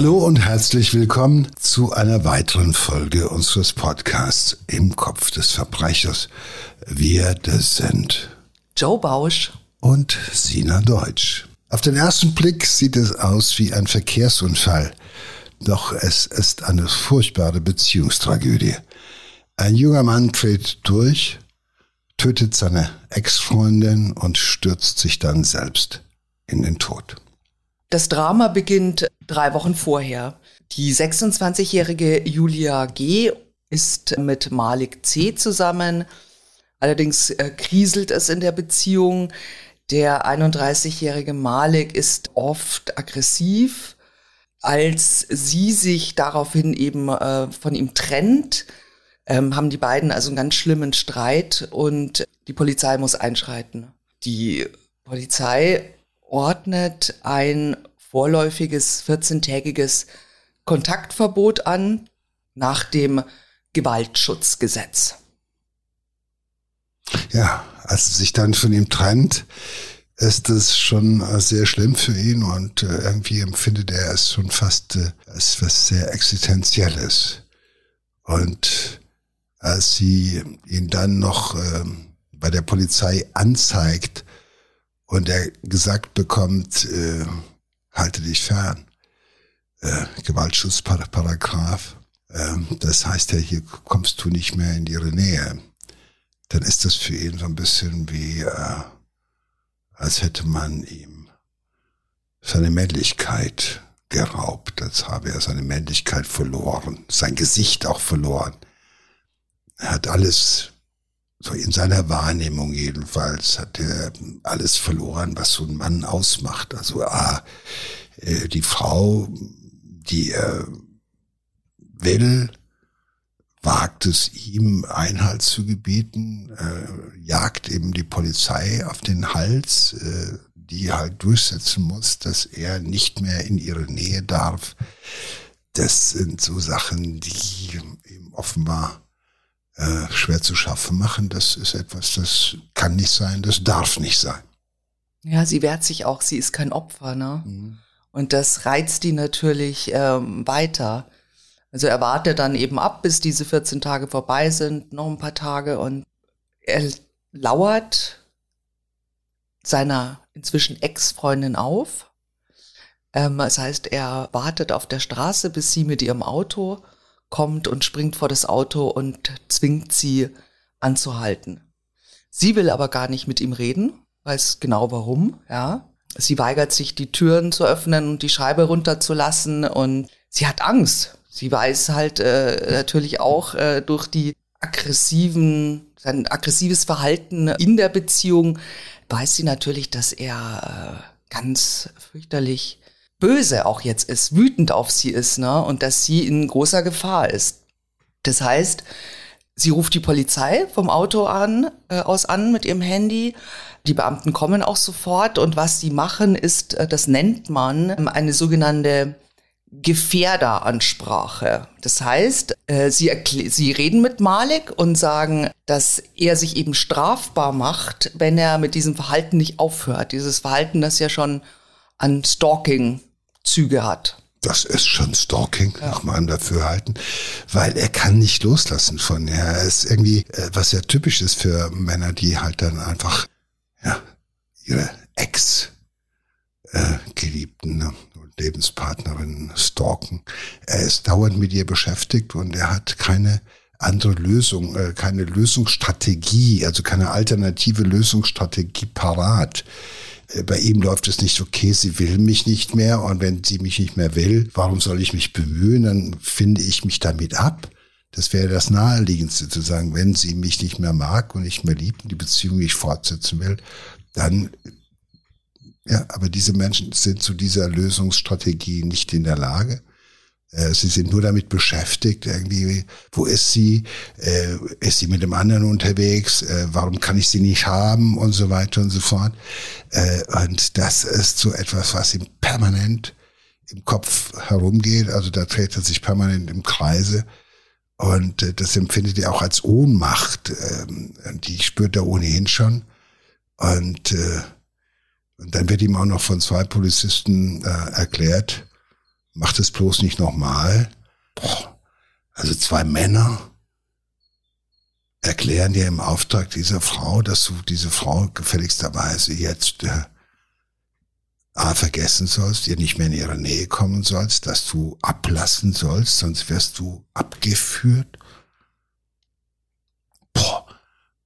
Hallo und herzlich willkommen zu einer weiteren Folge unseres Podcasts Im Kopf des Verbrechers. Wir, das sind Joe Bausch und Sina Deutsch. Auf den ersten Blick sieht es aus wie ein Verkehrsunfall, doch es ist eine furchtbare Beziehungstragödie. Ein junger Mann dreht durch, tötet seine Ex-Freundin und stürzt sich dann selbst in den Tod. Das Drama beginnt drei Wochen vorher. Die 26-jährige Julia G. ist mit Malik C. zusammen. Allerdings äh, kriselt es in der Beziehung. Der 31-jährige Malik ist oft aggressiv. Als sie sich daraufhin eben äh, von ihm trennt, ähm, haben die beiden also einen ganz schlimmen Streit und die Polizei muss einschreiten. Die Polizei ordnet ein vorläufiges 14-tägiges Kontaktverbot an nach dem Gewaltschutzgesetz. Ja, als sie sich dann von ihm trennt, ist es schon äh, sehr schlimm für ihn und äh, irgendwie empfindet er es schon fast äh, als was sehr Existenzielles. Und als sie ihn dann noch ähm, bei der Polizei anzeigt, und er gesagt bekommt, äh, halte dich fern, äh, Gewaltschutzparagraf, äh, das heißt ja, hier kommst du nicht mehr in ihre Nähe, dann ist das für ihn so ein bisschen wie, äh, als hätte man ihm seine Männlichkeit geraubt, als habe er seine Männlichkeit verloren, sein Gesicht auch verloren. Er hat alles so in seiner Wahrnehmung jedenfalls hat er alles verloren, was so ein Mann ausmacht. Also ah, äh, die Frau, die er will, wagt es ihm Einhalt zu gebieten, äh, jagt eben die Polizei auf den Hals, äh, die halt durchsetzen muss, dass er nicht mehr in ihre Nähe darf. Das sind so Sachen, die ihm offenbar äh, schwer zu schaffen machen, das ist etwas, das kann nicht sein, das darf nicht sein. Ja, sie wehrt sich auch, sie ist kein Opfer, ne? Mhm. Und das reizt die natürlich ähm, weiter. Also er wartet dann eben ab, bis diese 14 Tage vorbei sind, noch ein paar Tage und er lauert seiner inzwischen Ex-Freundin auf. Ähm, das heißt, er wartet auf der Straße, bis sie mit ihrem Auto kommt und springt vor das Auto und zwingt sie anzuhalten. Sie will aber gar nicht mit ihm reden, weiß genau warum, ja. Sie weigert sich, die Türen zu öffnen und die Scheibe runterzulassen und sie hat Angst. Sie weiß halt äh, natürlich auch äh, durch die aggressiven, sein aggressives Verhalten in der Beziehung, weiß sie natürlich, dass er äh, ganz fürchterlich böse auch jetzt ist, wütend auf sie ist, ne? Und dass sie in großer Gefahr ist. Das heißt, sie ruft die Polizei vom Auto an, äh, aus an mit ihrem Handy. Die Beamten kommen auch sofort und was sie machen ist, äh, das nennt man ähm, eine sogenannte Gefährderansprache. Das heißt, äh, sie, sie reden mit Malik und sagen, dass er sich eben strafbar macht, wenn er mit diesem Verhalten nicht aufhört. Dieses Verhalten, das ja schon an Stalking Züge hat. Das ist schon Stalking ja. nach meinem Dafürhalten, weil er kann nicht loslassen von ihr. Er ist irgendwie, äh, was ja typisch ist für Männer, die halt dann einfach, ja, ihre Ex-Geliebten ne, und Lebenspartnerin stalken. Er ist dauernd mit ihr beschäftigt und er hat keine andere Lösung, äh, keine Lösungsstrategie, also keine alternative Lösungsstrategie parat. Äh, bei ihm läuft es nicht okay, sie will mich nicht mehr und wenn sie mich nicht mehr will, warum soll ich mich bemühen? Dann finde ich mich damit ab. Das wäre das Naheliegendste zu sagen, wenn sie mich nicht mehr mag und nicht mehr liebt und die Beziehung nicht fortsetzen will, dann, ja, aber diese Menschen sind zu dieser Lösungsstrategie nicht in der Lage. Äh, sie sind nur damit beschäftigt, irgendwie, wo ist sie? Äh, ist sie mit dem anderen unterwegs? Äh, warum kann ich sie nicht haben? Und so weiter und so fort. Und das ist so etwas, was ihm permanent im Kopf herumgeht. Also da dreht er sich permanent im Kreise. Und das empfindet er auch als Ohnmacht. Ähm, die spürt er ohnehin schon. Und, und dann wird ihm auch noch von zwei Polizisten erklärt, mach das bloß nicht nochmal. Also zwei Männer erklären dir im Auftrag dieser Frau, dass du diese Frau gefälligsterweise jetzt äh, A, vergessen sollst, ihr nicht mehr in ihre Nähe kommen sollst, dass du ablassen sollst, sonst wirst du abgeführt.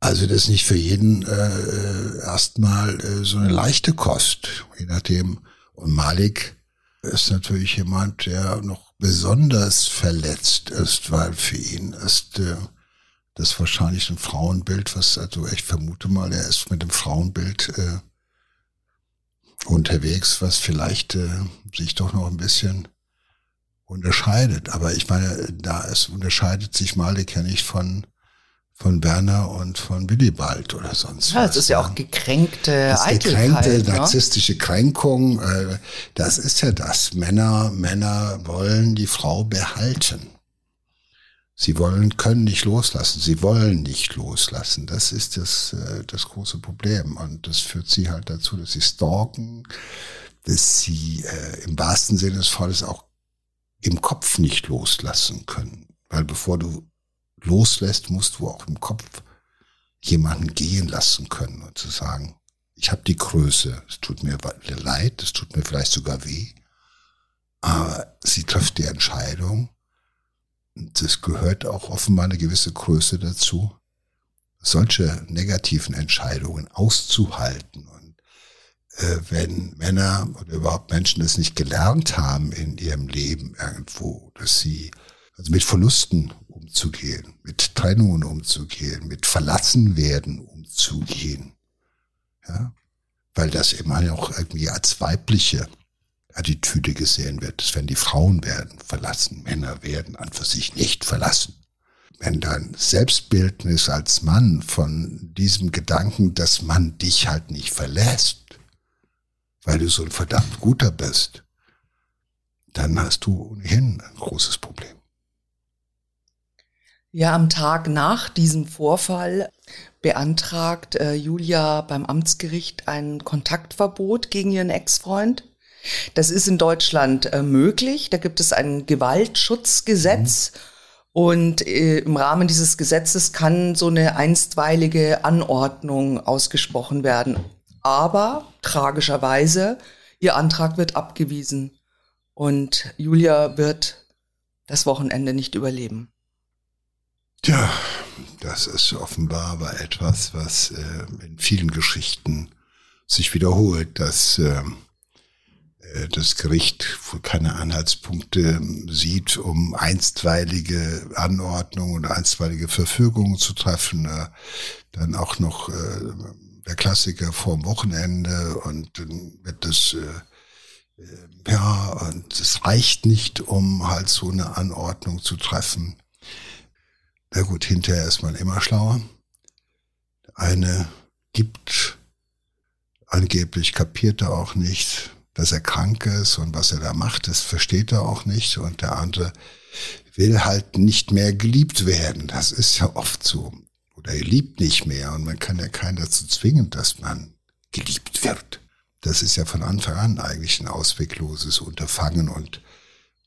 Also das ist nicht für jeden äh, erstmal äh, so eine leichte Kost, je nachdem. Und Malik ist natürlich jemand, der noch besonders verletzt ist, weil für ihn ist äh, das wahrscheinlich ein Frauenbild, was, also ich vermute mal, er ist mit dem Frauenbild äh, unterwegs, was vielleicht äh, sich doch noch ein bisschen unterscheidet. Aber ich meine, da es unterscheidet sich Malik ja nicht von von Werner und von Willibald oder sonst ja, was. Das ist ja auch gekränkte das Eitelkeit. Gekränkte, ne? narzisstische Kränkung. Äh, das ist ja das. Männer, Männer wollen die Frau behalten. Sie wollen, können nicht loslassen. Sie wollen nicht loslassen. Das ist das, äh, das große Problem. Und das führt sie halt dazu, dass sie stalken, dass sie äh, im wahrsten Sinne des Falles auch im Kopf nicht loslassen können. Weil bevor du loslässt, musst du auch im Kopf jemanden gehen lassen können und zu sagen, ich habe die Größe, es tut mir leid, es tut mir vielleicht sogar weh, aber sie trifft die Entscheidung das gehört auch offenbar eine gewisse Größe dazu, solche negativen Entscheidungen auszuhalten. Und äh, wenn Männer oder überhaupt Menschen das nicht gelernt haben in ihrem Leben irgendwo, dass sie also mit Verlusten umzugehen, mit Trennungen umzugehen, mit Verlassenwerden umzugehen, ja, weil das immer auch irgendwie als weibliche Attitüde gesehen wird. Das werden die Frauen werden verlassen, Männer werden an für sich nicht verlassen. Wenn dein Selbstbildnis als Mann von diesem Gedanken, dass man dich halt nicht verlässt, weil du so ein verdammt guter bist, dann hast du ohnehin ein großes Problem. Ja, am Tag nach diesem Vorfall beantragt äh, Julia beim Amtsgericht ein Kontaktverbot gegen ihren Ex-Freund. Das ist in Deutschland äh, möglich. Da gibt es ein Gewaltschutzgesetz. Mhm. Und äh, im Rahmen dieses Gesetzes kann so eine einstweilige Anordnung ausgesprochen werden. Aber tragischerweise, ihr Antrag wird abgewiesen. Und Julia wird das Wochenende nicht überleben. Ja, das ist offenbar aber etwas, was äh, in vielen Geschichten sich wiederholt, dass äh, äh, das Gericht keine Anhaltspunkte sieht, um einstweilige Anordnungen oder einstweilige Verfügungen zu treffen. Äh, dann auch noch äh, der Klassiker vorm Wochenende und dann wird das ja, und es reicht nicht, um halt so eine Anordnung zu treffen. Na gut, hinterher ist man immer schlauer. Eine gibt angeblich kapiert er auch nicht, dass er krank ist und was er da macht, das versteht er auch nicht. Und der andere will halt nicht mehr geliebt werden. Das ist ja oft so. Oder er liebt nicht mehr und man kann ja keinen dazu zwingen, dass man geliebt wird. Das ist ja von Anfang an eigentlich ein auswegloses Unterfangen und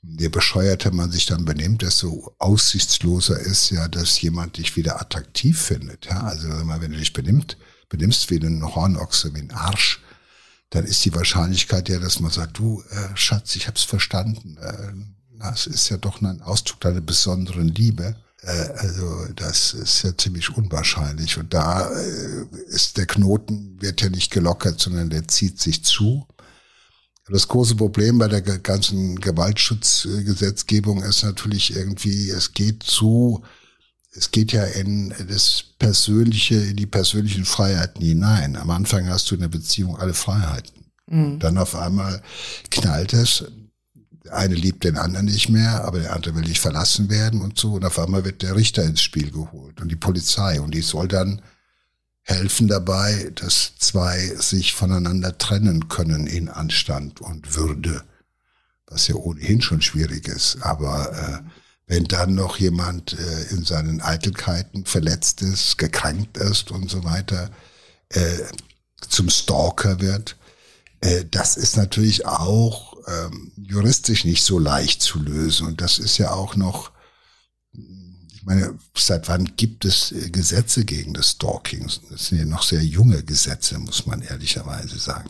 je bescheuerter man sich dann benimmt, desto aussichtsloser ist ja, dass jemand dich wieder attraktiv findet. Ja, also wenn du dich benimmt, benimmst wie ein Hornochse, wie ein Arsch, dann ist die Wahrscheinlichkeit ja, dass man sagt, du äh, Schatz, ich hab's verstanden. Äh, das ist ja doch ein Ausdruck deiner besonderen Liebe. Äh, also das ist ja ziemlich unwahrscheinlich. Und da äh, ist der Knoten, wird ja nicht gelockert, sondern der zieht sich zu. Das große Problem bei der ganzen Gewaltschutzgesetzgebung ist natürlich irgendwie, es geht zu es geht ja in das Persönliche, in die persönlichen Freiheiten hinein. Am Anfang hast du in der Beziehung alle Freiheiten. Mhm. Dann auf einmal knallt es. Der eine liebt den anderen nicht mehr, aber der andere will nicht verlassen werden und so. Und auf einmal wird der Richter ins Spiel geholt und die Polizei. Und die soll dann helfen dabei, dass zwei sich voneinander trennen können in Anstand und Würde. Was ja ohnehin schon schwierig ist. Aber äh, wenn dann noch jemand äh, in seinen Eitelkeiten verletzt ist, gekränkt ist und so weiter, äh, zum Stalker wird, äh, das ist natürlich auch ähm, juristisch nicht so leicht zu lösen. Und das ist ja auch noch, meine, seit wann gibt es äh, Gesetze gegen das Stalking? Das sind ja noch sehr junge Gesetze, muss man ehrlicherweise sagen.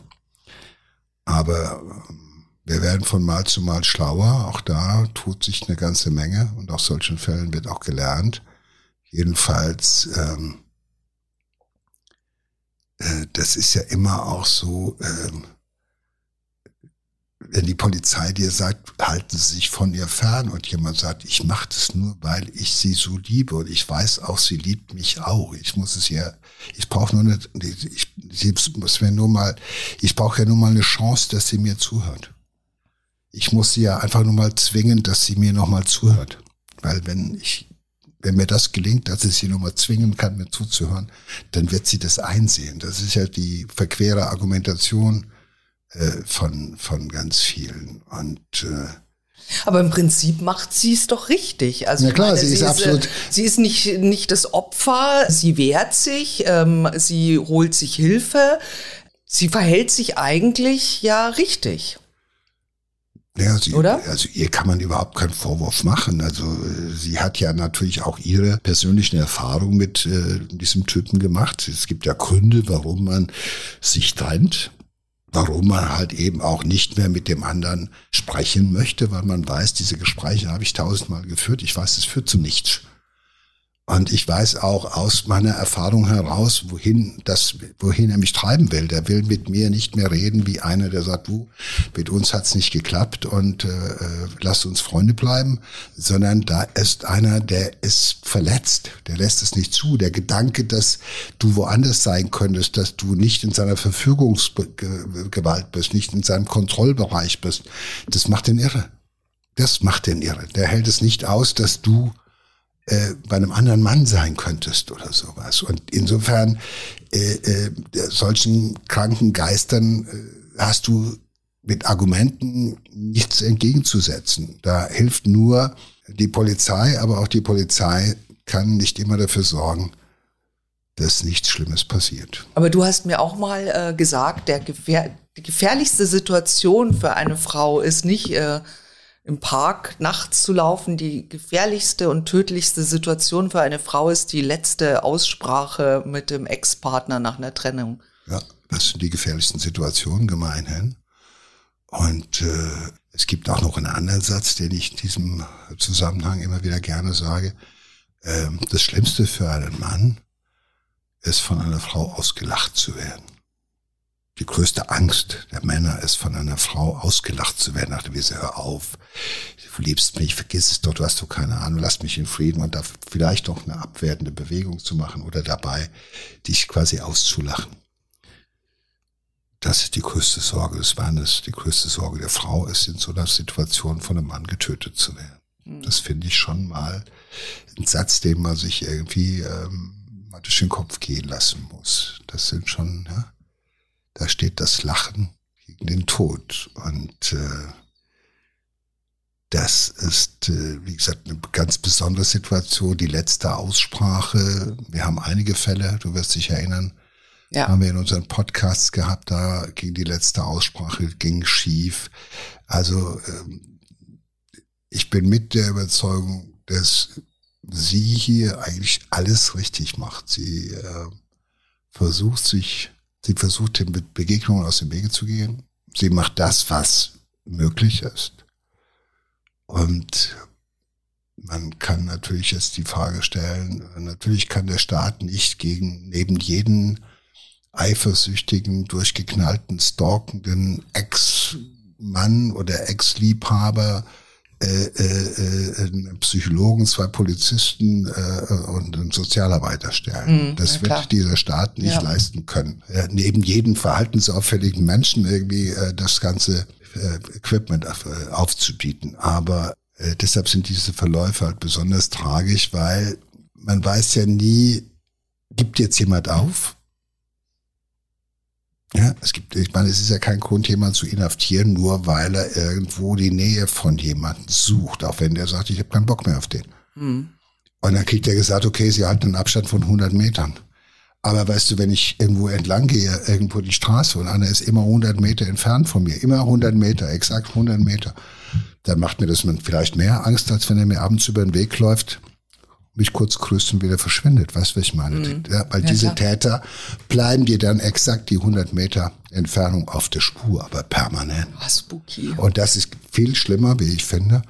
Aber ähm, wir werden von Mal zu Mal schlauer. Auch da tut sich eine ganze Menge und aus solchen Fällen wird auch gelernt. Jedenfalls, ähm, äh, das ist ja immer auch so, ähm, wenn die Polizei dir sagt, halten Sie sich von ihr fern und jemand sagt, ich mache das nur, weil ich sie so liebe und ich weiß auch, sie liebt mich auch. Ich muss es ja, ich brauche nur eine, ich, ich muss mir nur mal, ich brauche ja nur mal eine Chance, dass sie mir zuhört. Ich muss sie ja einfach nur mal zwingen, dass sie mir noch mal zuhört, weil wenn ich wenn mir das gelingt, dass ich sie nur mal zwingen kann, mir zuzuhören, dann wird sie das einsehen. Das ist ja die verquere Argumentation äh, von, von ganz vielen. Und äh, aber im Prinzip macht sie es doch richtig. Also ja klar, meine, sie, sie, ist absolut. Äh, sie ist nicht nicht das Opfer. Sie wehrt sich. Ähm, sie holt sich Hilfe. Sie verhält sich eigentlich ja richtig. Ja, sie, Oder? Also ihr kann man überhaupt keinen Vorwurf machen. Also sie hat ja natürlich auch ihre persönlichen Erfahrungen mit äh, diesem Typen gemacht. Es gibt ja Gründe, warum man sich trennt warum man halt eben auch nicht mehr mit dem anderen sprechen möchte, weil man weiß, diese Gespräche habe ich tausendmal geführt. Ich weiß, es führt zu nichts. Und ich weiß auch aus meiner Erfahrung heraus, wohin das, wohin er mich treiben will. Der will mit mir nicht mehr reden wie einer, der sagt, du, mit uns hat's nicht geklappt und äh, äh, lasst uns Freunde bleiben, sondern da ist einer, der ist verletzt, der lässt es nicht zu. Der Gedanke, dass du woanders sein könntest, dass du nicht in seiner Verfügungsgewalt bist, nicht in seinem Kontrollbereich bist, das macht den irre. Das macht den irre. Der hält es nicht aus, dass du äh, bei einem anderen Mann sein könntest oder sowas. Und insofern äh, äh, solchen kranken Geistern äh, hast du mit Argumenten nichts entgegenzusetzen. Da hilft nur die Polizei, aber auch die Polizei kann nicht immer dafür sorgen, dass nichts Schlimmes passiert. Aber du hast mir auch mal äh, gesagt, der gefähr die gefährlichste Situation für eine Frau ist nicht äh, im Park nachts zu laufen. Die gefährlichste und tödlichste Situation für eine Frau ist die letzte Aussprache mit dem Ex-Partner nach einer Trennung. Ja, das sind die gefährlichsten Situationen gemeinhin. Und äh, es gibt auch noch einen anderen Satz, den ich in diesem Zusammenhang immer wieder gerne sage. Ähm, das Schlimmste für einen Mann ist, von einer Frau ausgelacht zu werden die größte Angst der Männer ist, von einer Frau ausgelacht zu werden, nachdem sie hör auf, du liebst mich, vergiss es doch, du hast doch keine Ahnung, lass mich in Frieden und da vielleicht auch eine abwertende Bewegung zu machen oder dabei dich quasi auszulachen. Das ist die größte Sorge des Mannes, die größte Sorge der Frau ist, in so einer Situation von einem Mann getötet zu werden. Mhm. Das finde ich schon mal ein Satz, den man sich irgendwie ähm, mal durch den Kopf gehen lassen muss. Das sind schon, ja, da steht das Lachen gegen den Tod. Und äh, das ist, äh, wie gesagt, eine ganz besondere Situation. Die letzte Aussprache, wir haben einige Fälle, du wirst dich erinnern, ja. haben wir in unseren Podcasts gehabt, da ging die letzte Aussprache, ging schief. Also ähm, ich bin mit der Überzeugung, dass sie hier eigentlich alles richtig macht. Sie äh, versucht sich Sie versucht, den Begegnungen aus dem Wege zu gehen. Sie macht das, was möglich ist. Und man kann natürlich jetzt die Frage stellen, natürlich kann der Staat nicht gegen neben jeden eifersüchtigen, durchgeknallten, stalkenden Ex-Mann oder Ex-Liebhaber äh, äh, äh, einen Psychologen, zwei Polizisten äh, und einen Sozialarbeiter stellen. Mhm, das wird dieser Staat nicht ja. leisten können. Äh, neben jedem verhaltensauffälligen Menschen irgendwie äh, das ganze äh, Equipment auf, äh, aufzubieten. Aber äh, deshalb sind diese Verläufe halt besonders tragisch, weil man weiß ja nie, gibt jetzt jemand auf? Ja, es gibt, ich meine, es ist ja kein Grund, jemanden zu inhaftieren, nur weil er irgendwo die Nähe von jemandem sucht, auch wenn der sagt, ich habe keinen Bock mehr auf den. Mhm. Und dann kriegt er gesagt, okay, sie halten einen Abstand von 100 Metern. Aber weißt du, wenn ich irgendwo entlang gehe, irgendwo die Straße und einer ist immer 100 Meter entfernt von mir, immer 100 Meter, exakt 100 Meter, dann macht mir das vielleicht mehr Angst, als wenn er mir abends über den Weg läuft, mich kurz grüßt und wieder verschwindet. Weißt du, was ich meine? Mhm. Ja, weil ja, diese klar. Täter bleiben dir dann exakt die 100 Meter Entfernung auf der Spur, aber permanent. Oh, spooky. Und das ist viel schlimmer, wie ich finde,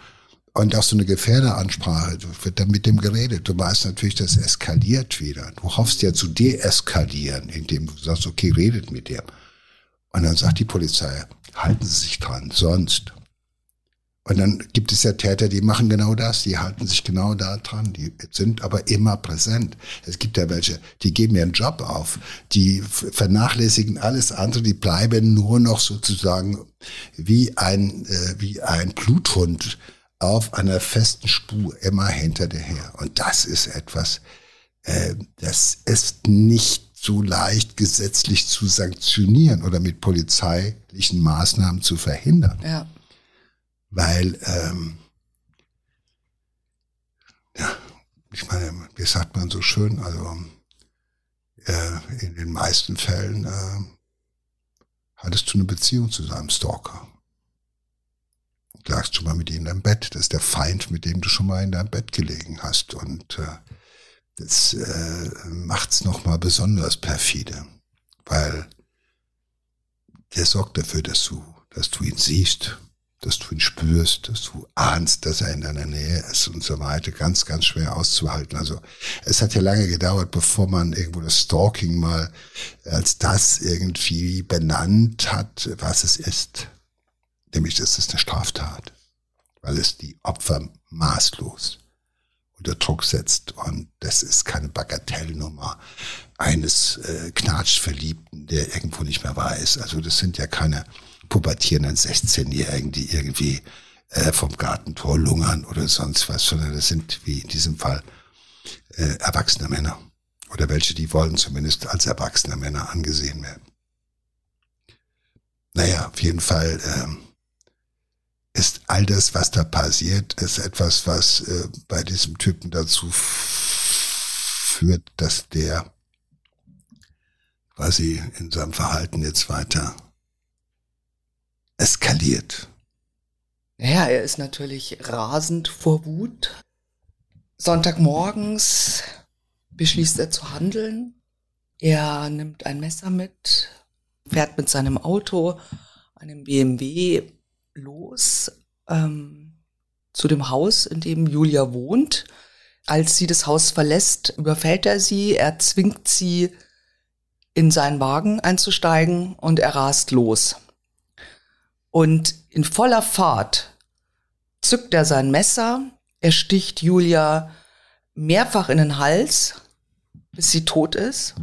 und auch so eine Gefährderansprache, wird dann mit dem geredet. Du weißt natürlich, das eskaliert wieder. Du hoffst ja zu deeskalieren, indem du sagst, okay, redet mit dir. Und dann sagt die Polizei, halten Sie sich dran, sonst. Und dann gibt es ja Täter, die machen genau das, die halten sich genau da dran, die sind aber immer präsent. Es gibt ja welche, die geben ihren Job auf, die vernachlässigen alles andere, die bleiben nur noch sozusagen wie ein, äh, wie ein Bluthund auf einer festen Spur immer hinter dir her. Und das ist etwas, äh, das ist nicht so leicht gesetzlich zu sanktionieren oder mit polizeilichen Maßnahmen zu verhindern. Ja. Weil, ähm, ja, ich meine, wie sagt man so schön, also äh, in den meisten Fällen äh, hattest du eine Beziehung zu seinem Stalker lagst schon mal mit ihm in deinem Bett. Das ist der Feind, mit dem du schon mal in deinem Bett gelegen hast. Und äh, das äh, macht es nochmal besonders perfide, weil der sorgt dafür, dass du, dass du ihn siehst, dass du ihn spürst, dass du ahnst, dass er in deiner Nähe ist und so weiter. Ganz, ganz schwer auszuhalten. Also es hat ja lange gedauert, bevor man irgendwo das Stalking mal als das irgendwie benannt hat, was es ist nämlich das ist eine Straftat, weil es die Opfer maßlos unter Druck setzt und das ist keine Bagatellnummer eines äh, Knatschverliebten, der irgendwo nicht mehr weiß. Also das sind ja keine pubertierenden 16-Jährigen, die irgendwie äh, vom Gartentor lungern oder sonst was, sondern das sind wie in diesem Fall äh, erwachsene Männer oder welche, die wollen zumindest als erwachsene Männer angesehen werden. Naja, auf jeden Fall ähm, ist all das, was da passiert, ist etwas, was äh, bei diesem Typen dazu führt, dass der quasi in seinem Verhalten jetzt weiter eskaliert. Ja, er ist natürlich rasend vor Wut. Sonntagmorgens beschließt er zu handeln. Er nimmt ein Messer mit, fährt mit seinem Auto, einem BMW, los ähm, zu dem Haus, in dem Julia wohnt. Als sie das Haus verlässt, überfällt er sie, er zwingt sie, in seinen Wagen einzusteigen und er rast los. Und in voller Fahrt zückt er sein Messer, er sticht Julia mehrfach in den Hals, bis sie tot ist.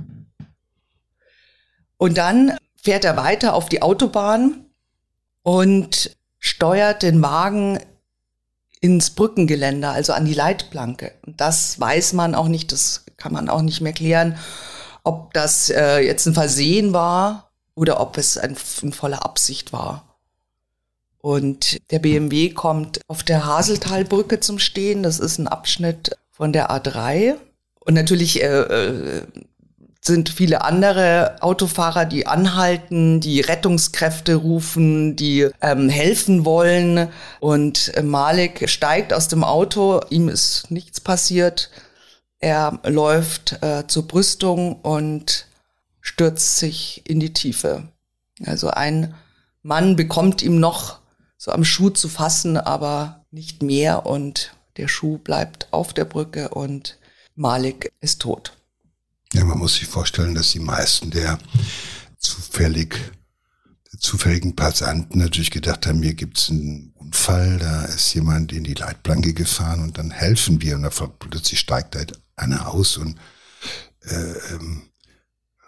Und dann fährt er weiter auf die Autobahn und steuert den Wagen ins Brückengeländer, also an die Leitplanke. Das weiß man auch nicht, das kann man auch nicht mehr klären, ob das äh, jetzt ein Versehen war oder ob es ein, in voller Absicht war. Und der BMW kommt auf der Haseltalbrücke zum Stehen. Das ist ein Abschnitt von der A3. Und natürlich äh, äh sind viele andere Autofahrer, die anhalten, die Rettungskräfte rufen, die ähm, helfen wollen. Und Malik steigt aus dem Auto, ihm ist nichts passiert. Er läuft äh, zur Brüstung und stürzt sich in die Tiefe. Also ein Mann bekommt ihm noch so am Schuh zu fassen, aber nicht mehr. Und der Schuh bleibt auf der Brücke und Malik ist tot. Ja, man muss sich vorstellen, dass die meisten der zufällig zufälligen Passanten natürlich gedacht haben, hier gibt's einen Unfall, da ist jemand in die Leitplanke gefahren und dann helfen wir. Und dann plötzlich steigt da einer aus und äh, ähm,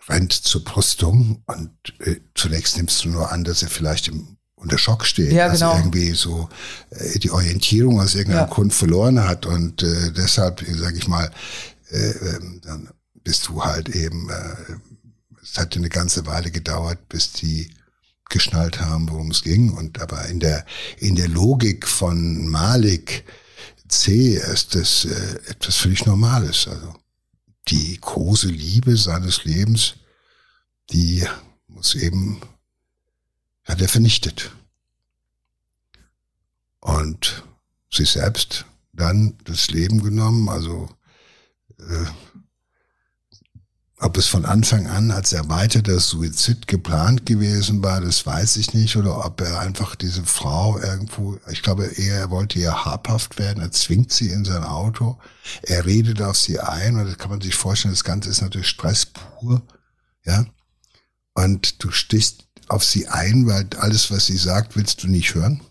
rennt zur Brüstung. Und äh, zunächst nimmst du nur an, dass er vielleicht im, unter Schock steht, ja, genau. dass er irgendwie so äh, die Orientierung aus irgendeinem ja. Grund verloren hat und äh, deshalb, sage ich mal, äh, ähm, dann bist du halt eben, äh, es hat eine ganze Weile gedauert, bis die geschnallt haben, worum es ging. Und aber in der in der Logik von Malik C ist das äh, etwas völlig Normales. Also die große Liebe seines Lebens, die muss eben, hat er vernichtet. Und sich selbst dann das Leben genommen, also äh, ob es von Anfang an als erweiterter Suizid geplant gewesen war, das weiß ich nicht. Oder ob er einfach diese Frau irgendwo, ich glaube eher, er wollte ihr habhaft werden, er zwingt sie in sein Auto, er redet auf sie ein, und das kann man sich vorstellen, das Ganze ist natürlich Stress pur, ja. Und du stichst auf sie ein, weil alles, was sie sagt, willst du nicht hören.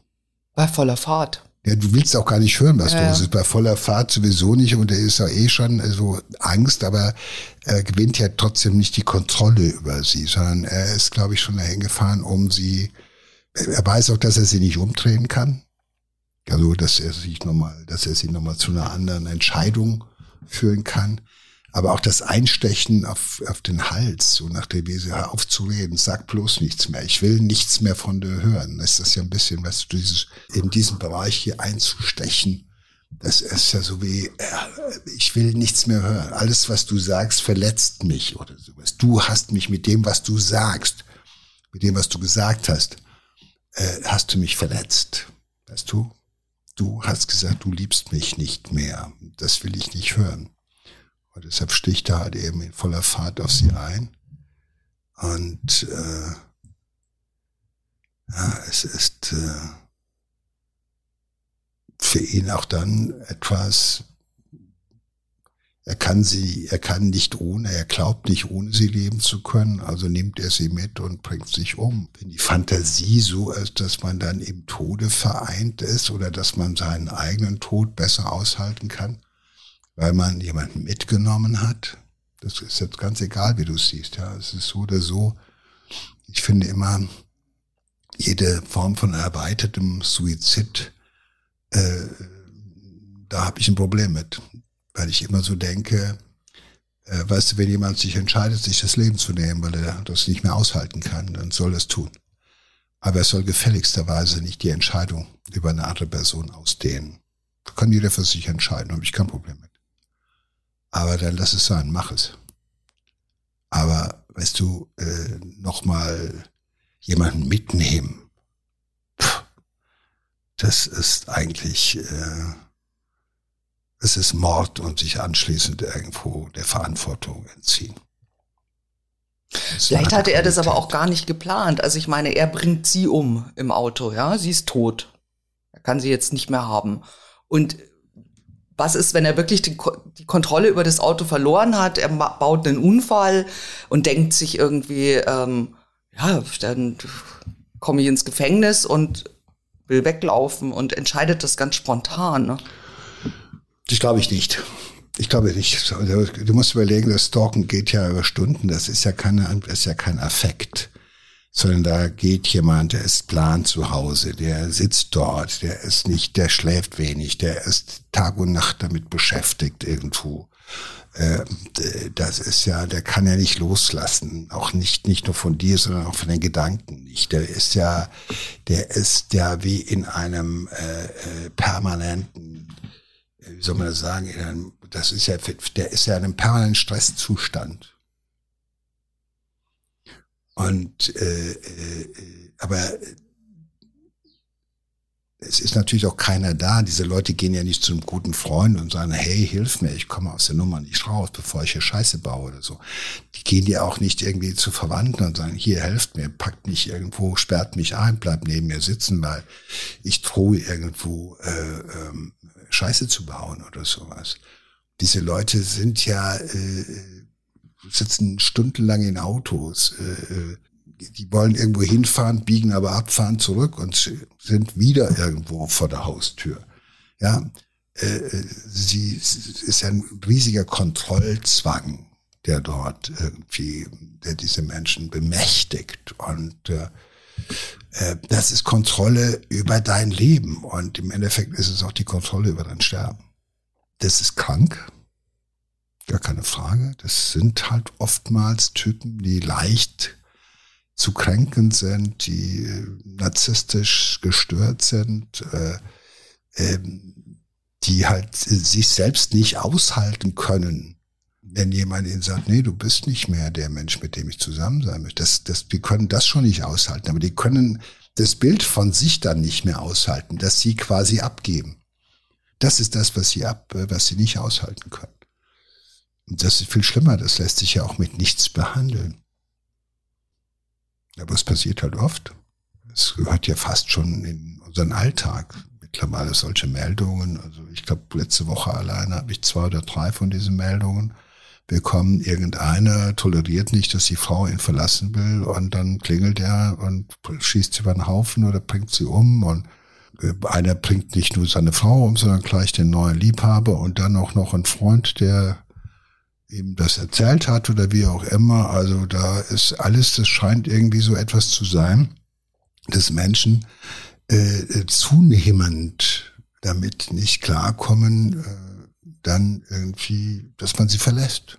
Bei voller Fahrt. Ja, du willst auch gar nicht hören, was ja, los ist. Bei voller Fahrt sowieso nicht und er ist ja eh schon so Angst, aber er gewinnt ja trotzdem nicht die Kontrolle über sie, sondern er ist, glaube ich, schon dahin gefahren, um sie, er weiß auch, dass er sie nicht umdrehen kann. Also, dass er sich nochmal, dass er sie nochmal zu einer anderen Entscheidung führen kann aber auch das Einstechen auf, auf den Hals, so nach der Wese, hör auf zu reden, sag bloß nichts mehr, ich will nichts mehr von dir hören. Das ist ja ein bisschen, was du dieses, in diesem Bereich hier einzustechen, das ist ja so wie, äh, ich will nichts mehr hören. Alles, was du sagst, verletzt mich oder sowas. Du hast mich mit dem, was du sagst, mit dem, was du gesagt hast, äh, hast du mich verletzt. Weißt du? Du hast gesagt, du liebst mich nicht mehr. Das will ich nicht hören. Und deshalb sticht er halt eben in voller Fahrt auf sie ein. Und äh, ja, es ist äh, für ihn auch dann etwas, er kann sie, er kann nicht ohne, er glaubt nicht ohne sie leben zu können, also nimmt er sie mit und bringt sich um. Wenn die Fantasie so ist, dass man dann im Tode vereint ist oder dass man seinen eigenen Tod besser aushalten kann, weil man jemanden mitgenommen hat. Das ist jetzt ganz egal, wie du es siehst. Ja, es ist so oder so. Ich finde immer, jede Form von erweitertem Suizid, äh, da habe ich ein Problem mit. Weil ich immer so denke, äh, weißt du, wenn jemand sich entscheidet, sich das Leben zu nehmen, weil er das nicht mehr aushalten kann, dann soll er es tun. Aber er soll gefälligsterweise nicht die Entscheidung über eine andere Person ausdehnen. Kann jeder für sich entscheiden, habe ich kein Problem mit. Aber dann lass es sein, mach es. Aber weißt du, äh, nochmal jemanden mitnehmen, pff, das ist eigentlich, äh, es ist Mord und sich anschließend irgendwo der Verantwortung entziehen. Vielleicht hatte er das aber auch gar nicht geplant. Also ich meine, er bringt sie um im Auto, ja, sie ist tot. Er kann sie jetzt nicht mehr haben. Und was ist, wenn er wirklich die, die, Kontrolle über das Auto verloren hat? Er baut einen Unfall und denkt sich irgendwie, ähm, ja, dann komme ich ins Gefängnis und will weglaufen und entscheidet das ganz spontan. Ne? Das glaube ich nicht. Ich glaube nicht. Du musst überlegen, das Stalken geht ja über Stunden. Das ist ja keine, das ist ja kein Affekt sondern da geht jemand, der ist plan zu Hause, der sitzt dort, der ist nicht, der schläft wenig, der ist Tag und Nacht damit beschäftigt irgendwo. Ähm, das ist ja, der kann ja nicht loslassen, auch nicht nicht nur von dir, sondern auch von den Gedanken nicht. Der ist ja, der ist ja wie in einem äh, äh permanenten, äh, wie soll man das sagen, in einem, das ist ja, der ist ja in einem permanenten Stresszustand. Und äh, äh, aber es ist natürlich auch keiner da. Diese Leute gehen ja nicht zu einem guten Freund und sagen, hey, hilf mir, ich komme aus der Nummer nicht raus, bevor ich hier Scheiße baue oder so. Die gehen ja auch nicht irgendwie zu Verwandten und sagen, hier, helft mir, packt mich irgendwo, sperrt mich ein, bleibt neben mir sitzen, weil ich drohe irgendwo äh, ähm, Scheiße zu bauen oder sowas. Diese Leute sind ja äh, sitzen stundenlang in Autos. Äh, äh, die wollen irgendwo hinfahren, biegen aber abfahren zurück und sind wieder irgendwo vor der Haustür. Ja, äh, sie ist ein riesiger Kontrollzwang, der dort irgendwie, der diese Menschen bemächtigt und das ist Kontrolle über dein Leben und im Endeffekt ist es auch die Kontrolle über dein Sterben. Das ist krank, Gar keine Frage. Das sind halt oftmals Typen, die leicht zu kränken sind, die äh, narzisstisch gestört sind, äh, ähm, die halt sich selbst nicht aushalten können, wenn jemand ihnen sagt, nee, du bist nicht mehr der Mensch, mit dem ich zusammen sein möchte, das, das, die können das schon nicht aushalten, aber die können das Bild von sich dann nicht mehr aushalten, das sie quasi abgeben. Das ist das, was sie ab, was sie nicht aushalten können. Das ist viel schlimmer, das lässt sich ja auch mit nichts behandeln. Aber es passiert halt oft. Es gehört ja fast schon in unseren Alltag mittlerweile solche Meldungen. Also ich glaube, letzte Woche alleine habe ich zwei oder drei von diesen Meldungen bekommen. Irgendeiner toleriert nicht, dass die Frau ihn verlassen will und dann klingelt er und schießt sie über den Haufen oder bringt sie um und äh, einer bringt nicht nur seine Frau um, sondern gleich den neuen Liebhaber und dann auch noch ein Freund, der ihm das erzählt hat oder wie auch immer. Also da ist alles, das scheint irgendwie so etwas zu sein, dass Menschen äh, zunehmend damit nicht klarkommen, äh, dann irgendwie, dass man sie verlässt.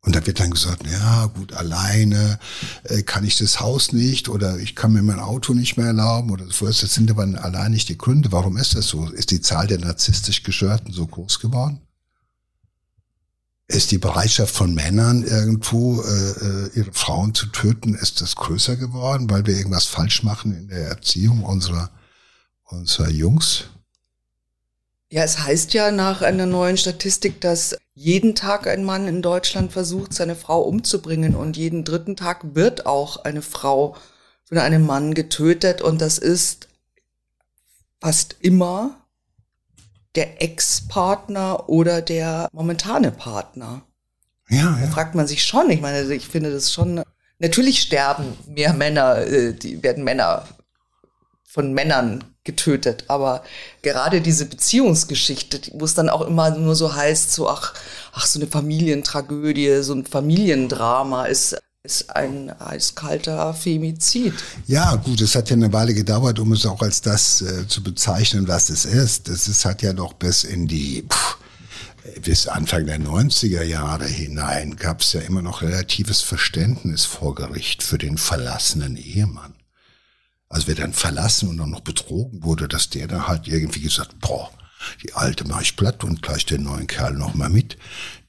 Und da wird dann gesagt, ja gut, alleine äh, kann ich das Haus nicht oder ich kann mir mein Auto nicht mehr erlauben oder so. Das sind aber allein nicht die Gründe. Warum ist das so? Ist die Zahl der narzisstisch Geschörten so groß geworden? Ist die Bereitschaft von Männern irgendwo äh, äh, ihre Frauen zu töten, ist das größer geworden, weil wir irgendwas falsch machen in der Erziehung unserer, unserer Jungs? Ja, es heißt ja nach einer neuen Statistik, dass jeden Tag ein Mann in Deutschland versucht, seine Frau umzubringen und jeden dritten Tag wird auch eine Frau von einem Mann getötet und das ist fast immer der Ex-Partner oder der momentane Partner. Ja, da fragt man sich schon. Ich meine, ich finde das schon. Natürlich sterben mehr Männer, äh, die werden Männer von Männern getötet. Aber gerade diese Beziehungsgeschichte, wo es dann auch immer nur so heißt, so ach, ach so eine Familientragödie, so ein Familiendrama ist ist ein eiskalter Femizid. Ja, gut, es hat ja eine Weile gedauert, um es auch als das äh, zu bezeichnen, was es ist. Es ist, hat ja noch bis in die, pff, bis Anfang der 90er Jahre hinein gab es ja immer noch relatives Verständnis vor Gericht für den verlassenen Ehemann. Also wer dann verlassen und dann noch betrogen wurde, dass der dann halt irgendwie gesagt, boah, die alte mach ich platt und gleich den neuen Kerl noch mal mit.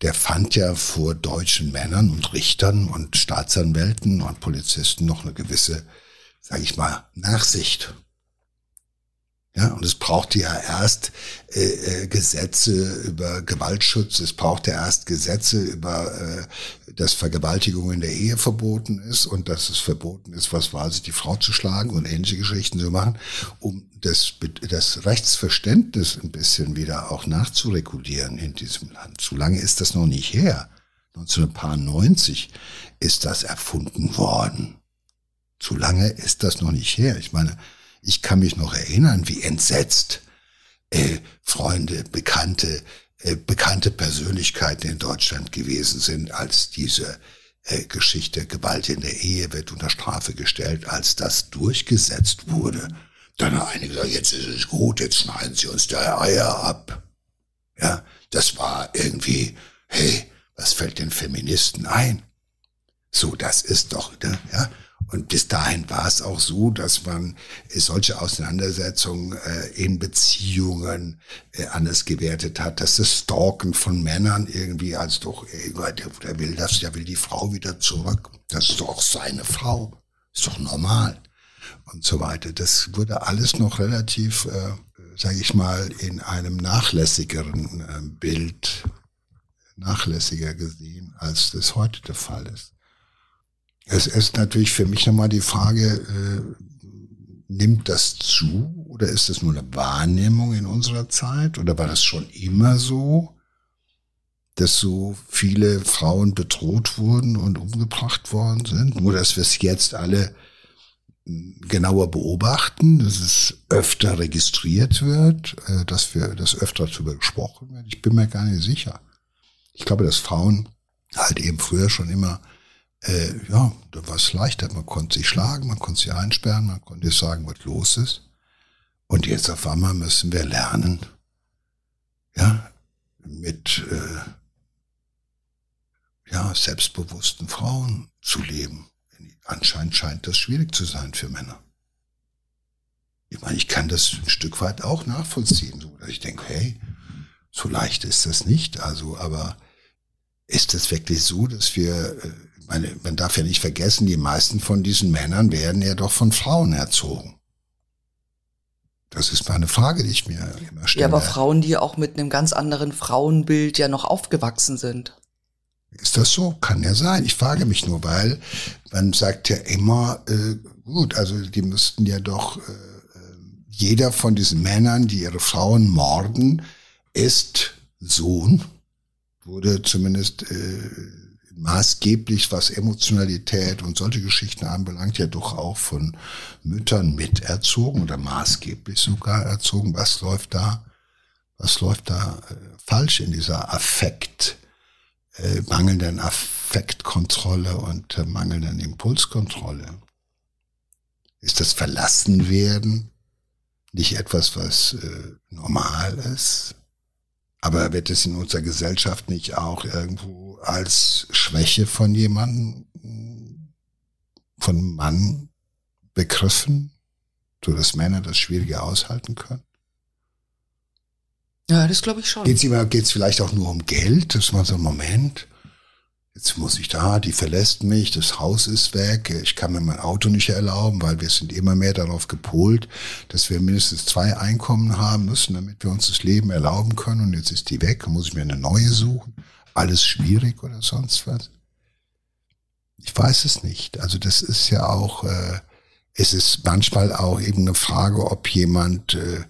Der fand ja vor deutschen Männern und Richtern und Staatsanwälten und Polizisten noch eine gewisse, sage ich mal, Nachsicht. Ja, und es brauchte ja erst äh, äh, Gesetze über Gewaltschutz, es brauchte erst Gesetze über, äh, dass Vergewaltigung in der Ehe verboten ist und dass es verboten ist, was war es, die Frau zu schlagen und ähnliche Geschichten zu machen, um das, das Rechtsverständnis ein bisschen wieder auch nachzuregulieren in diesem Land. So lange ist das noch nicht her. 1990 ist das erfunden worden. Zu lange ist das noch nicht her. Ich meine, ich kann mich noch erinnern, wie entsetzt äh, Freunde, Bekannte, äh, bekannte Persönlichkeiten in Deutschland gewesen sind, als diese äh, Geschichte Gewalt in der Ehe wird unter Strafe gestellt, als das durchgesetzt wurde. Dann haben einige gesagt, jetzt ist es gut, jetzt schneiden sie uns der Eier ab. Ja, das war irgendwie, hey, was fällt den Feministen ein? So, das ist doch, ne, ja. Und bis dahin war es auch so, dass man solche Auseinandersetzungen äh, in Beziehungen äh, anders gewertet hat, dass das Stalken von Männern irgendwie als doch, äh, der, will das, der will die Frau wieder zurück. Das ist doch seine Frau. Ist doch normal. Und so weiter. Das wurde alles noch relativ, äh, sage ich mal, in einem nachlässigeren äh, Bild nachlässiger gesehen, als das heute der Fall ist. Es ist natürlich für mich nochmal die Frage, äh, nimmt das zu oder ist das nur eine Wahrnehmung in unserer Zeit oder war das schon immer so, dass so viele Frauen bedroht wurden und umgebracht worden sind? Nur dass wir es jetzt alle hm, genauer beobachten, dass es öfter registriert wird, äh, dass wir das öfter darüber gesprochen wird. Ich bin mir gar nicht sicher. Ich glaube, dass Frauen halt eben früher schon immer äh, ja, da war es leichter. Man konnte sie schlagen, man konnte sie einsperren, man konnte sagen, was los ist. Und jetzt auf einmal müssen wir lernen, ja, mit äh, ja, selbstbewussten Frauen zu leben. Anscheinend scheint das schwierig zu sein für Männer. Ich meine, ich kann das ein Stück weit auch nachvollziehen, so dass ich denke, hey, so leicht ist das nicht. Also, aber ist es wirklich so, dass wir, äh, meine, man darf ja nicht vergessen, die meisten von diesen Männern werden ja doch von Frauen erzogen. Das ist mal eine Frage, die ich mir immer stelle. Ja, aber Frauen, die auch mit einem ganz anderen Frauenbild ja noch aufgewachsen sind. Ist das so? Kann ja sein. Ich frage mich nur, weil man sagt ja immer, äh, gut, also die müssten ja doch, äh, äh jeder von diesen Männern, die ihre Frauen morden, ist Sohn, wurde zumindest äh, maßgeblich, was Emotionalität und solche Geschichten anbelangt, ja doch auch von Müttern miterzogen oder maßgeblich sogar erzogen. Was läuft da, was läuft da äh, falsch in dieser Affekt, äh, mangelnden Affektkontrolle und äh, mangelnden Impulskontrolle? Ist das Verlassenwerden nicht etwas, was äh, normal ist? Aber wird es in unserer Gesellschaft nicht auch irgendwo als Schwäche von jemandem, von Mann begriffen, so dass Männer das Schwierige aushalten können? Ja, das glaube ich schon. Geht es geht's vielleicht auch nur um Geld, dass man so, Moment, Jetzt muss ich da, die verlässt mich, das Haus ist weg, ich kann mir mein Auto nicht erlauben, weil wir sind immer mehr darauf gepolt, dass wir mindestens zwei Einkommen haben müssen, damit wir uns das Leben erlauben können. Und jetzt ist die weg, muss ich mir eine neue suchen. Alles schwierig oder sonst was. Ich weiß es nicht. Also das ist ja auch, äh, es ist manchmal auch eben eine Frage, ob jemand äh,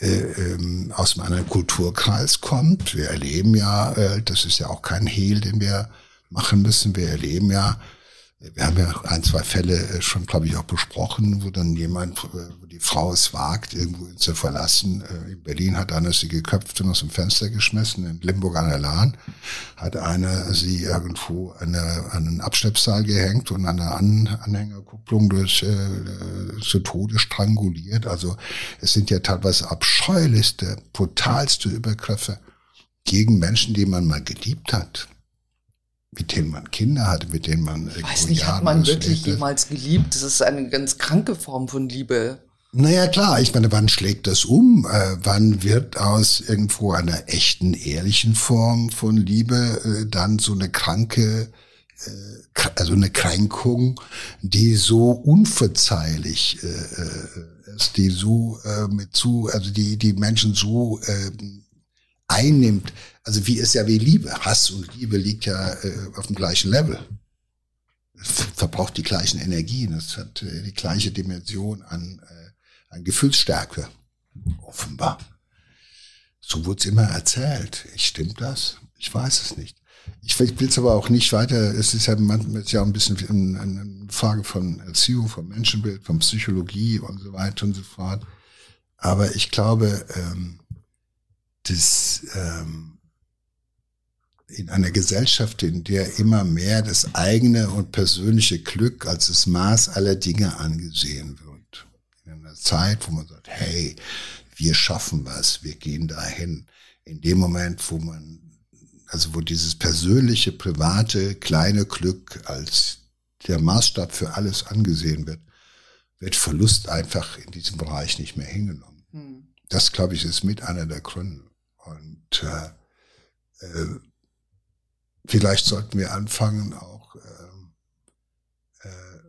äh, ähm, aus einem anderen Kulturkreis kommt. Wir erleben ja, äh, das ist ja auch kein Hehl, den wir machen müssen. Wir erleben ja, wir haben ja ein, zwei Fälle äh, schon, glaube ich, auch besprochen, wo dann jemand, äh, wo die Frau es wagt, irgendwo zu verlassen. Äh, in Berlin hat einer sie geköpft und aus dem Fenster geschmissen. In Limburg an der Lahn hat einer sie irgendwo an, eine, an einen Abschleppsaal gehängt und an an Anhängerkupplung durch äh, zu Tode stranguliert. Also es sind ja teilweise abscheulichste, brutalste Übergriffe gegen Menschen, die man mal geliebt hat mit denen man Kinder hatte, mit denen man. Ich weiß nicht, Jahren hat man wirklich jemals geliebt? Das ist eine ganz kranke Form von Liebe. Naja, klar, ich meine, wann schlägt das um? Äh, wann wird aus irgendwo einer echten, ehrlichen Form von Liebe äh, dann so eine kranke, äh, also eine Kränkung, die so unverzeihlich äh, äh, ist, die so äh, mit zu, also die die Menschen so äh, einnimmt, also wie ist ja wie Liebe. Hass und Liebe liegt ja äh, auf dem gleichen Level. Es verbraucht die gleichen Energien. Es hat äh, die gleiche Dimension an, äh, an Gefühlsstärke. Offenbar. So wurde es immer erzählt. Ich stimmt das? Ich weiß es nicht. Ich will es aber auch nicht weiter. Es ist ja manchmal ja ein bisschen eine Frage von Erziehung, vom Menschenbild, von Psychologie und so weiter und so fort. Aber ich glaube, ähm, dass ähm, in einer Gesellschaft, in der immer mehr das eigene und persönliche Glück als das Maß aller Dinge angesehen wird. In einer Zeit, wo man sagt, hey, wir schaffen was, wir gehen dahin. In dem Moment, wo man, also wo dieses persönliche, private, kleine Glück als der Maßstab für alles angesehen wird, wird Verlust einfach in diesem Bereich nicht mehr hingenommen. Hm. Das, glaube ich, ist mit einer der Gründe. Und äh, äh, vielleicht sollten wir anfangen, auch äh, äh,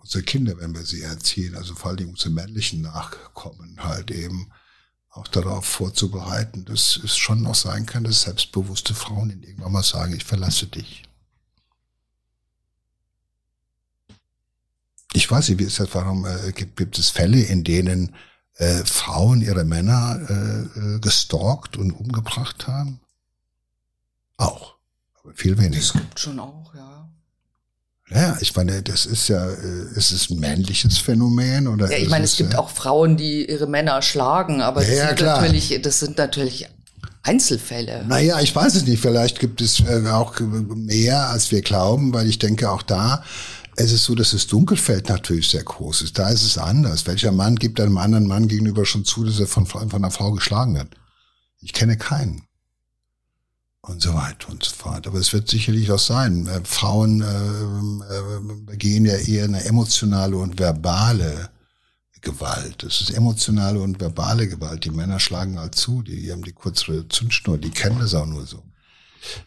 unsere Kinder, wenn wir sie erziehen, also vor allem unsere männlichen Nachkommen, halt eben auch darauf vorzubereiten, dass es schon noch sein kann, dass selbstbewusste Frauen ihnen irgendwann mal sagen, ich verlasse dich. Ich weiß nicht, wie ist das, warum äh, gibt, gibt es Fälle, in denen äh, Frauen ihre Männer äh, äh, gestalkt und umgebracht haben? Auch. Aber viel weniger. Das gibt schon auch, ja. Ja, ich meine, das ist ja, äh, ist es ein männliches Phänomen oder? Ja, ich meine, es, es gibt ja? auch Frauen, die ihre Männer schlagen, aber ja, das, sind klar. natürlich, das sind natürlich Einzelfälle. Naja, ich weiß es nicht. Vielleicht gibt es äh, auch mehr, als wir glauben, weil ich denke auch da, es ist so, dass das Dunkelfeld natürlich sehr groß ist. Da ist es anders. Welcher Mann gibt einem anderen Mann gegenüber schon zu, dass er von, von einer Frau geschlagen wird? Ich kenne keinen und so weiter und so fort. Aber es wird sicherlich auch sein. Äh, Frauen äh, äh, begehen ja eher eine emotionale und verbale Gewalt. Es ist emotionale und verbale Gewalt. Die Männer schlagen halt zu, die, die haben die kürzere Zündschnur, die kennen das auch nur so.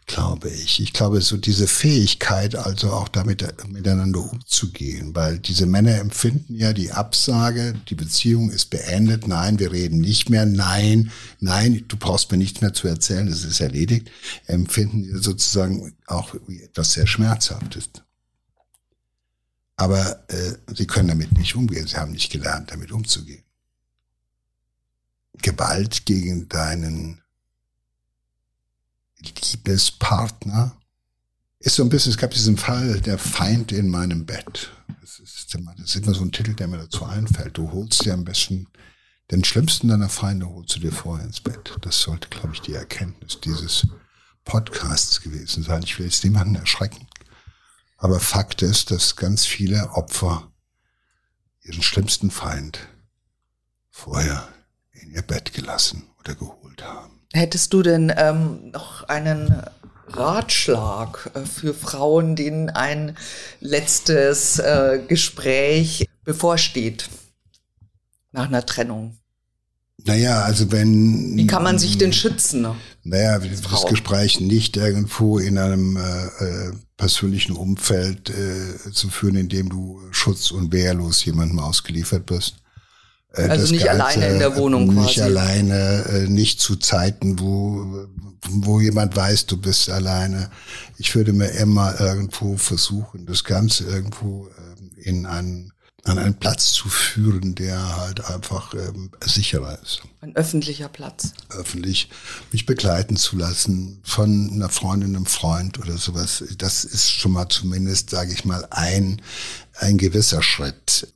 Glaube ich. Ich glaube, so diese Fähigkeit, also auch damit miteinander umzugehen, weil diese Männer empfinden ja die Absage, die Beziehung ist beendet, nein, wir reden nicht mehr, nein, nein, du brauchst mir nichts mehr zu erzählen, das ist erledigt, empfinden sozusagen auch wie etwas sehr Schmerzhaftes. Aber äh, sie können damit nicht umgehen, sie haben nicht gelernt, damit umzugehen. Gewalt gegen deinen Liebespartner ist so ein bisschen, es gab diesen Fall, der Feind in meinem Bett. Das ist, das ist immer so ein Titel, der mir dazu einfällt. Du holst dir am besten den schlimmsten deiner Feinde holst du dir vorher ins Bett. Das sollte, glaube ich, die Erkenntnis dieses Podcasts gewesen sein. Ich will jetzt niemanden erschrecken. Aber Fakt ist, dass ganz viele Opfer ihren schlimmsten Feind vorher in ihr Bett gelassen oder geholt haben. Hättest du denn ähm, noch einen Ratschlag äh, für Frauen, denen ein letztes äh, Gespräch bevorsteht nach einer Trennung? Naja, also wenn. Wie kann man sich denn schützen? Naja, das Frau. Gespräch nicht irgendwo in einem äh, äh, persönlichen Umfeld äh, zu führen, in dem du schutz- und wehrlos jemandem ausgeliefert bist. Äh, also nicht Ganze, alleine in der Wohnung nicht quasi. Nicht alleine, äh, nicht zu Zeiten, wo, wo jemand weiß, du bist alleine. Ich würde mir immer irgendwo versuchen, das Ganze irgendwo ähm, in einen an einen Platz zu führen, der halt einfach ähm, sicherer ist. Ein öffentlicher Platz. Öffentlich mich begleiten zu lassen von einer Freundin, einem Freund oder sowas. Das ist schon mal zumindest, sage ich mal, ein, ein gewisser Schritt.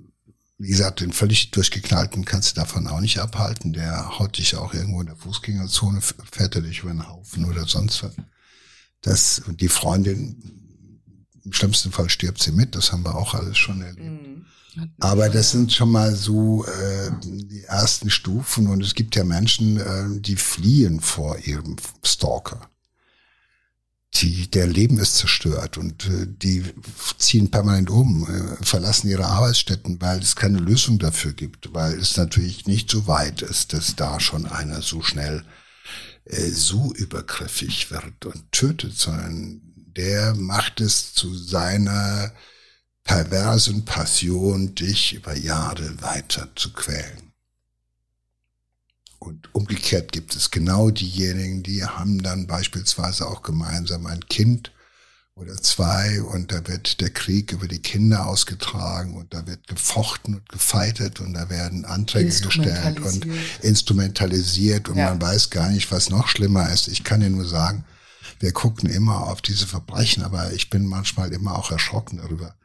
Wie gesagt, den völlig durchgeknallten kannst du davon auch nicht abhalten. Der haut dich auch irgendwo in der Fußgängerzone, fährt er dich über einen Haufen oder sonst was. Das, die Freundin, im schlimmsten Fall stirbt sie mit, das haben wir auch alles schon erlebt. Mhm. Aber das sind schon mal so äh, die ersten Stufen und es gibt ja Menschen, äh, die fliehen vor ihrem Stalker. Die, der Leben ist zerstört und äh, die ziehen permanent um, äh, verlassen ihre Arbeitsstätten, weil es keine Lösung dafür gibt, weil es natürlich nicht so weit ist, dass da schon einer so schnell äh, so übergriffig wird und tötet, sondern der macht es zu seiner perversen Passion, dich über Jahre weiter zu quälen. Und umgekehrt gibt es genau diejenigen, die haben dann beispielsweise auch gemeinsam ein Kind oder zwei und da wird der Krieg über die Kinder ausgetragen und da wird gefochten und gefeitet und da werden Anträge gestellt und instrumentalisiert und ja. man weiß gar nicht, was noch schlimmer ist. Ich kann dir nur sagen, wir gucken immer auf diese Verbrechen, aber ich bin manchmal immer auch erschrocken darüber,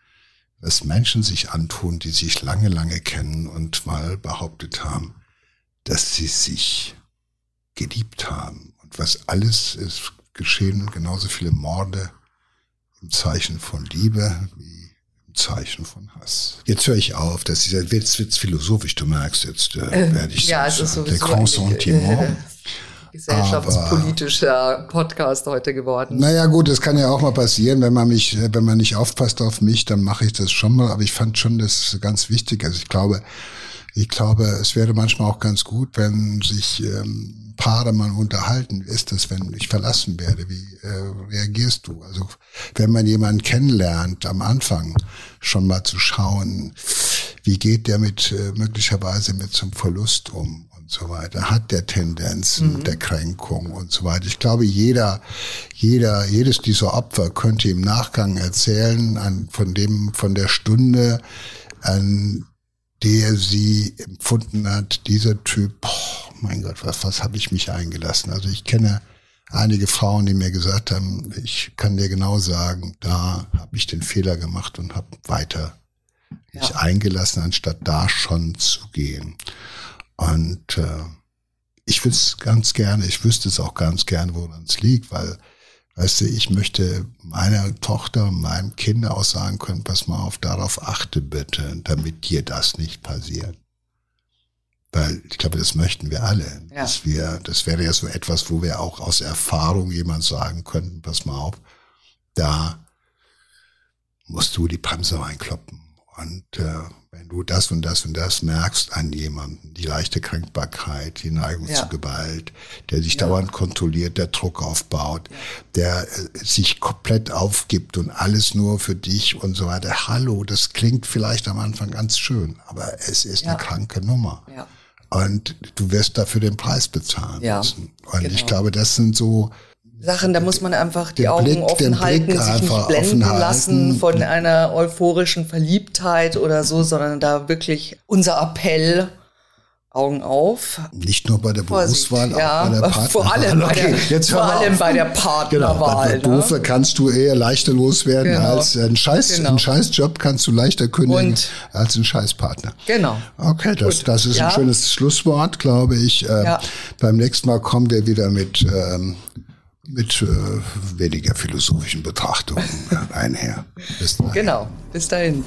was Menschen sich antun, die sich lange, lange kennen und mal behauptet haben, dass sie sich geliebt haben. Und was alles ist geschehen, genauso viele Morde im Zeichen von Liebe wie im Zeichen von Hass. Jetzt höre ich auf, dass dieser Witz wird philosophisch, du merkst jetzt, äh, werde ich ja, so, so der Grand Sentiment gesellschaftspolitischer Podcast heute geworden. Naja gut, das kann ja auch mal passieren, wenn man mich, wenn man nicht aufpasst auf mich, dann mache ich das schon mal. Aber ich fand schon das ganz wichtig. Also ich glaube, ich glaube, es wäre manchmal auch ganz gut, wenn sich ähm, Paare mal unterhalten. Wie ist das, wenn ich verlassen werde? Wie äh, reagierst du? Also wenn man jemanden kennenlernt, am Anfang schon mal zu schauen, wie geht der mit äh, möglicherweise mit zum Verlust um? so weiter, hat der Tendenzen mhm. der Kränkung und so weiter. Ich glaube, jeder, jeder, jedes dieser Opfer könnte im Nachgang erzählen an, von dem, von der Stunde, an der sie empfunden hat, dieser Typ, boah, mein Gott, was, was habe ich mich eingelassen? Also ich kenne einige Frauen, die mir gesagt haben, ich kann dir genau sagen, da habe ich den Fehler gemacht und habe weiter ja. mich eingelassen, anstatt da schon zu gehen. Und äh, ich wüsste ganz gerne, ich wüsste es auch ganz gerne, woran es liegt, weil, weißt du, ich möchte meiner Tochter, meinem Kind auch sagen können, pass mal auf, darauf achte bitte, damit dir das nicht passiert. Weil ich glaube, das möchten wir alle. Ja. Dass wir, das wäre ja so etwas, wo wir auch aus Erfahrung jemand sagen könnten, pass mal auf, da musst du die Bremse reinkloppen Und äh, wenn du das und das und das merkst an jemandem, die leichte Kränkbarkeit, die Neigung ja. zu Gewalt, der sich ja. dauernd kontrolliert, der Druck aufbaut, ja. der äh, sich komplett aufgibt und alles nur für dich und so weiter. Hallo, das klingt vielleicht am Anfang ganz schön, aber es ist eine kranke Nummer. Und du wirst dafür den Preis bezahlen müssen. Und genau. ich glaube, das sind so Sachen, da muss man einfach die Augen Blick, offen halten, sich nicht blenden lassen von einer euphorischen Verliebtheit oder so, sondern da wirklich unser Appell, Augen auf. Nicht nur bei der Berufswahl, ja, auch bei der Partnerwahl. Vor allem, okay, bei, der, jetzt vor allem bei der Partnerwahl. Genau, bei Berufe ne? kannst du eher leichter loswerden genau. als ein Scheiß, genau. ein Scheißjob kannst du leichter kündigen Und, als ein Scheißpartner. Genau. Okay, das, das ist ja. ein schönes Schlusswort, glaube ich. Äh, ja. Beim nächsten Mal kommen wir wieder mit ähm, mit äh, weniger philosophischen Betrachtungen einher. Bis dahin. Genau, bis dahin.